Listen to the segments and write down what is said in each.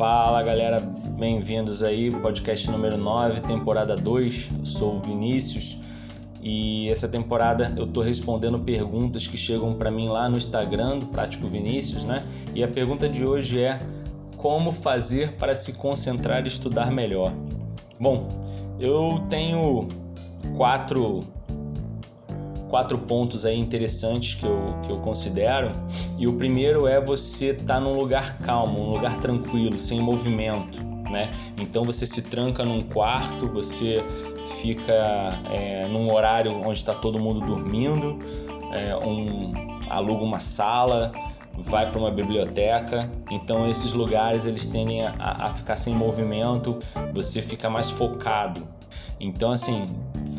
Fala galera, bem-vindos aí, podcast número 9, temporada 2. Eu sou o Vinícius e essa temporada eu tô respondendo perguntas que chegam para mim lá no Instagram do Prático Vinícius, né? E a pergunta de hoje é: como fazer para se concentrar e estudar melhor? Bom, eu tenho quatro quatro pontos aí interessantes que eu, que eu considero. E o primeiro é você estar tá num lugar calmo, um lugar tranquilo, sem movimento. Né? Então você se tranca num quarto, você fica é, num horário onde está todo mundo dormindo, é, um, aluga uma sala, vai para uma biblioteca. Então esses lugares eles tendem a, a ficar sem movimento, você fica mais focado. Então assim,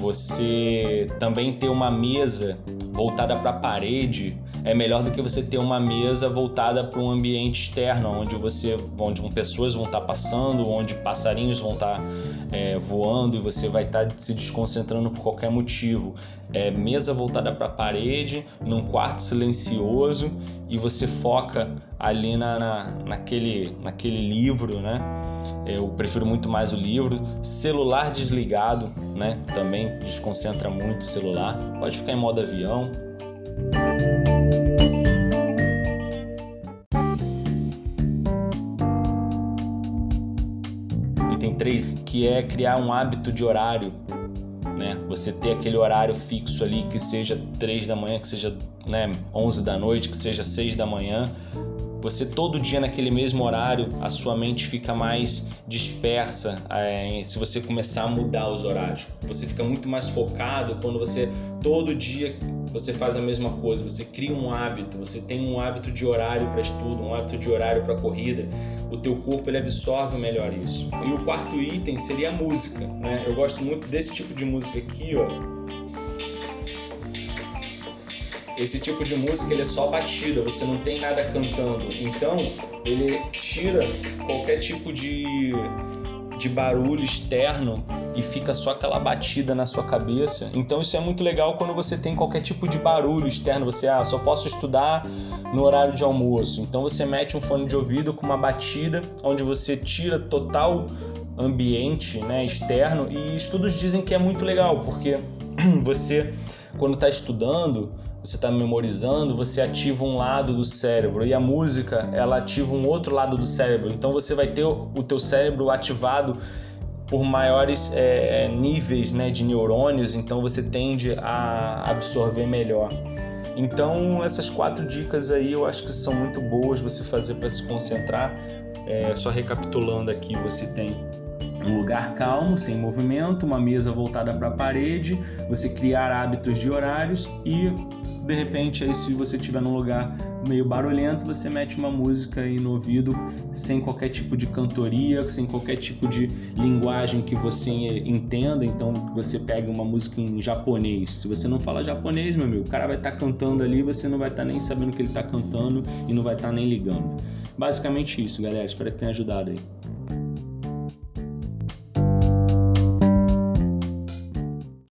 você também ter uma mesa voltada para a parede é melhor do que você ter uma mesa voltada para um ambiente externo, onde você, onde pessoas vão estar tá passando, onde passarinhos vão estar tá, é, voando e você vai estar tá se desconcentrando por qualquer motivo. É mesa voltada para a parede, num quarto silencioso e você foca ali na, na, naquele, naquele livro, né? Eu prefiro muito mais o livro. Celular desligado, né? Também desconcentra muito o celular. Pode ficar em modo avião. Item 3, que é criar um hábito de horário. Né? Você ter aquele horário fixo ali, que seja 3 da manhã, que seja né, 11 da noite, que seja 6 da manhã, você todo dia naquele mesmo horário, a sua mente fica mais dispersa é, se você começar a mudar os horários. Você fica muito mais focado quando você todo dia você faz a mesma coisa, você cria um hábito, você tem um hábito de horário para estudo, um hábito de horário para corrida, o teu corpo ele absorve melhor isso. E o quarto item seria a música, né? Eu gosto muito desse tipo de música aqui, ó esse tipo de música ele é só batida, você não tem nada cantando. Então ele tira qualquer tipo de, de barulho externo e fica só aquela batida na sua cabeça. Então isso é muito legal quando você tem qualquer tipo de barulho externo. Você ah, só posso estudar no horário de almoço. Então você mete um fone de ouvido com uma batida onde você tira total ambiente né, externo e estudos dizem que é muito legal porque você quando está estudando você está memorizando, você ativa um lado do cérebro e a música ela ativa um outro lado do cérebro. Então você vai ter o teu cérebro ativado por maiores é, é, níveis né, de neurônios, então você tende a absorver melhor. Então essas quatro dicas aí eu acho que são muito boas você fazer para se concentrar. É, só recapitulando aqui, você tem um lugar calmo, sem movimento, uma mesa voltada para a parede, você criar hábitos de horários e de repente aí se você estiver num lugar meio barulhento, você mete uma música aí no ouvido sem qualquer tipo de cantoria, sem qualquer tipo de linguagem que você entenda, então você pega uma música em japonês. Se você não fala japonês, meu amigo, o cara vai estar tá cantando ali, você não vai estar tá nem sabendo que ele está cantando e não vai estar tá nem ligando. Basicamente isso, galera. Espero que tenha ajudado aí.